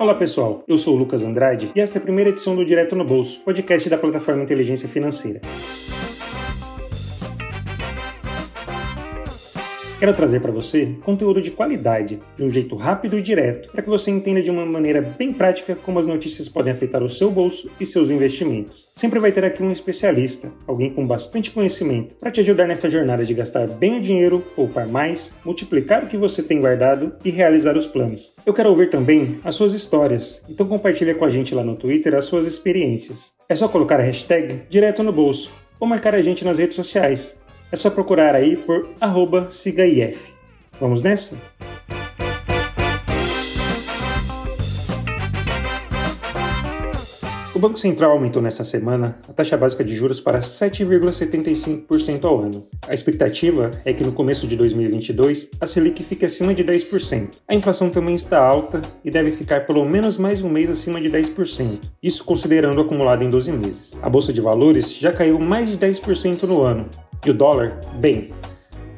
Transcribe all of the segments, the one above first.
Olá pessoal, eu sou o Lucas Andrade e esta é a primeira edição do Direto no Bolso, podcast da plataforma Inteligência Financeira. Quero trazer para você conteúdo de qualidade, de um jeito rápido e direto, para que você entenda de uma maneira bem prática como as notícias podem afetar o seu bolso e seus investimentos. Sempre vai ter aqui um especialista, alguém com bastante conhecimento, para te ajudar nessa jornada de gastar bem o dinheiro, poupar mais, multiplicar o que você tem guardado e realizar os planos. Eu quero ouvir também as suas histórias, então compartilha com a gente lá no Twitter as suas experiências. É só colocar a hashtag direto no bolso ou marcar a gente nas redes sociais. É só procurar aí por arroba sigaif. Vamos nessa? O Banco Central aumentou nesta semana a taxa básica de juros para 7,75% ao ano. A expectativa é que no começo de 2022 a Selic fique acima de 10%. A inflação também está alta e deve ficar pelo menos mais um mês acima de 10%, isso considerando o acumulado em 12 meses. A bolsa de valores já caiu mais de 10% no ano, e o dólar, bem,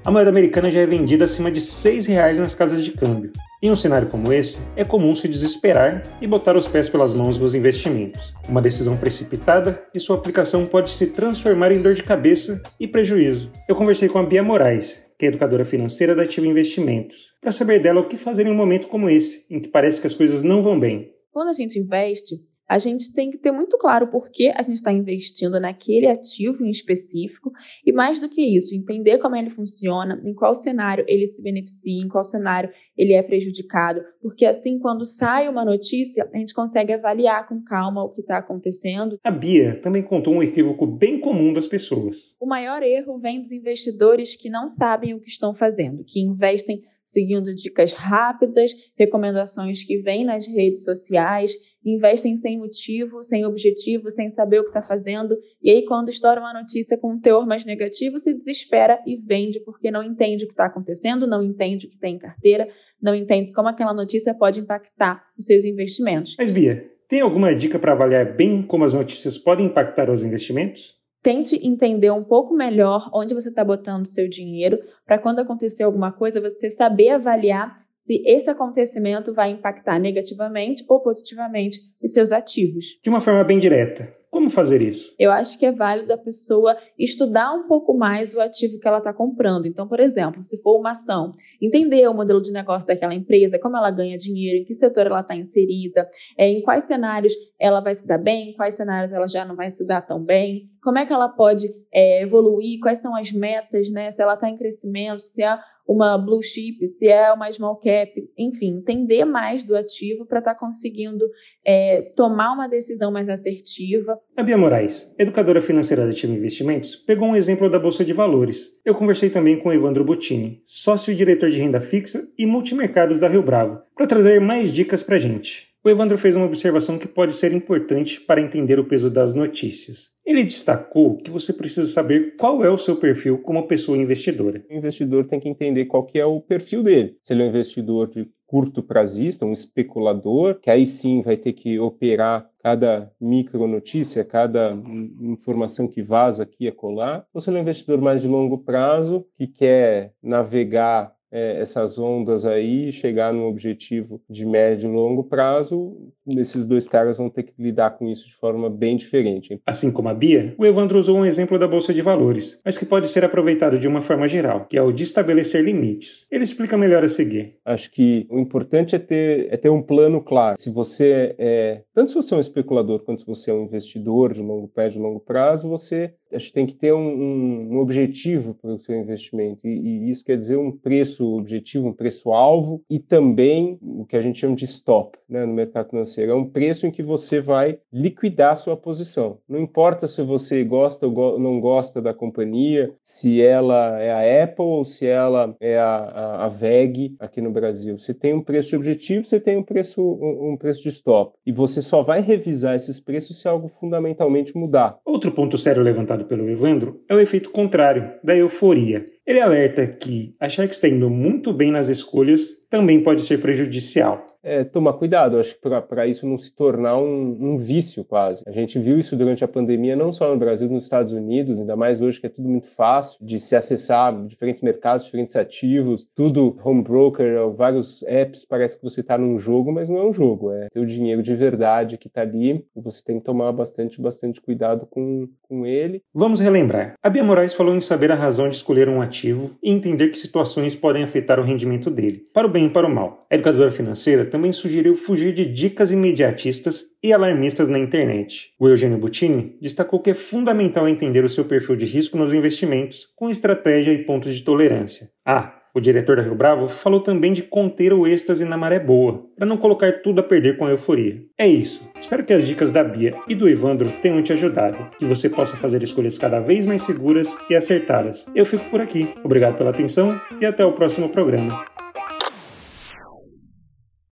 a moeda americana já é vendida acima de R$ 6,00 nas casas de câmbio. Em um cenário como esse, é comum se desesperar e botar os pés pelas mãos nos investimentos. Uma decisão precipitada e sua aplicação pode se transformar em dor de cabeça e prejuízo. Eu conversei com a Bia Moraes, que é educadora financeira da Ativa Investimentos, para saber dela o que fazer em um momento como esse, em que parece que as coisas não vão bem. Quando a gente investe, a gente tem que ter muito claro por que a gente está investindo naquele ativo em específico e, mais do que isso, entender como ele funciona, em qual cenário ele se beneficia, em qual cenário ele é prejudicado, porque assim, quando sai uma notícia, a gente consegue avaliar com calma o que está acontecendo. A Bia também contou um equívoco bem comum das pessoas. O maior erro vem dos investidores que não sabem o que estão fazendo, que investem seguindo dicas rápidas, recomendações que vêm nas redes sociais, investem sem motivo, sem objetivo, sem saber o que está fazendo, e aí quando estoura uma notícia com um teor mais negativo, se desespera e vende porque não entende o que está acontecendo, não entende o que tem em carteira, não entende como aquela notícia pode impactar os seus investimentos. Mas Bia, tem alguma dica para avaliar bem como as notícias podem impactar os investimentos? Tente entender um pouco melhor onde você está botando seu dinheiro, para quando acontecer alguma coisa, você saber avaliar se esse acontecimento vai impactar negativamente ou positivamente os seus ativos. De uma forma bem direta, como fazer isso? Eu acho que é válido a pessoa estudar um pouco mais o ativo que ela está comprando. Então, por exemplo, se for uma ação, entender o modelo de negócio daquela empresa, como ela ganha dinheiro, em que setor ela está inserida, é, em quais cenários ela vai se dar bem, em quais cenários ela já não vai se dar tão bem, como é que ela pode é, evoluir, quais são as metas, né? Se ela está em crescimento, se é uma blue chip, se é uma small cap, enfim, entender mais do ativo para estar tá conseguindo é, tomar uma decisão mais assertiva. A Bia Moraes, educadora financeira da Ativa Investimentos, pegou um exemplo da Bolsa de Valores. Eu conversei também com Evandro Bottini, sócio e diretor de renda fixa e multimercados da Rio Bravo, para trazer mais dicas para a gente. O Evandro fez uma observação que pode ser importante para entender o peso das notícias. Ele destacou que você precisa saber qual é o seu perfil como pessoa investidora. O investidor tem que entender qual que é o perfil dele. Se ele é um investidor de curto prazista, um especulador, que aí sim vai ter que operar cada micro notícia, cada informação que vaza aqui e colar, ou se ele é um investidor mais de longo prazo, que quer navegar é, essas ondas aí, chegar num objetivo de médio e longo prazo, esses dois caras vão ter que lidar com isso de forma bem diferente. Assim como a Bia, o Evandro usou um exemplo da Bolsa de Valores, mas que pode ser aproveitado de uma forma geral, que é o de estabelecer limites. Ele explica melhor a seguir. Acho que o importante é ter, é ter um plano claro. Se você é, tanto se você é um especulador quanto se você é um investidor de longo pé, de longo prazo, você acho que tem que ter um, um, objetivo para o seu investimento. E, e, isso quer dizer um preço objetivo, um preço-alvo e também o que a gente chama de stop né, no mercado financeiro. É um preço em que você vai liquidar a sua posição. Não importa se você gosta ou não gosta da companhia, se ela é a Apple ou se ela é a, a, a VEG aqui no Brasil. Você tem um preço objetivo, você tem um preço, um, um preço de stop. E você só vai revisar esses preços se algo fundamentalmente mudar. Outro ponto sério levantado pelo Evandro é o efeito contrário, da euforia. Ele alerta que achar que está indo muito bem nas escolhas também pode ser prejudicial é, tomar cuidado, acho que para isso não se tornar um, um, vício quase. A gente viu isso durante a pandemia, não só no Brasil, nos Estados Unidos, ainda mais hoje que é tudo muito fácil de se acessar diferentes mercados, diferentes ativos, tudo home broker, vários apps, parece que você está num jogo, mas não é um jogo, é o dinheiro de verdade que está ali e você tem que tomar bastante, bastante cuidado com, com ele. Vamos relembrar. A Bia Moraes falou em saber a razão de escolher um ativo e entender que situações podem afetar o rendimento dele, para o bem e para o mal. A educadora financeira também sugeriu fugir de dicas imediatistas e alarmistas na internet. O Eugênio Butini destacou que é fundamental entender o seu perfil de risco nos investimentos, com estratégia e pontos de tolerância. Ah, o diretor da Rio Bravo falou também de conter o êxtase na maré boa, para não colocar tudo a perder com a euforia. É isso. Espero que as dicas da Bia e do Evandro tenham te ajudado, que você possa fazer escolhas cada vez mais seguras e acertadas. Eu fico por aqui. Obrigado pela atenção e até o próximo programa.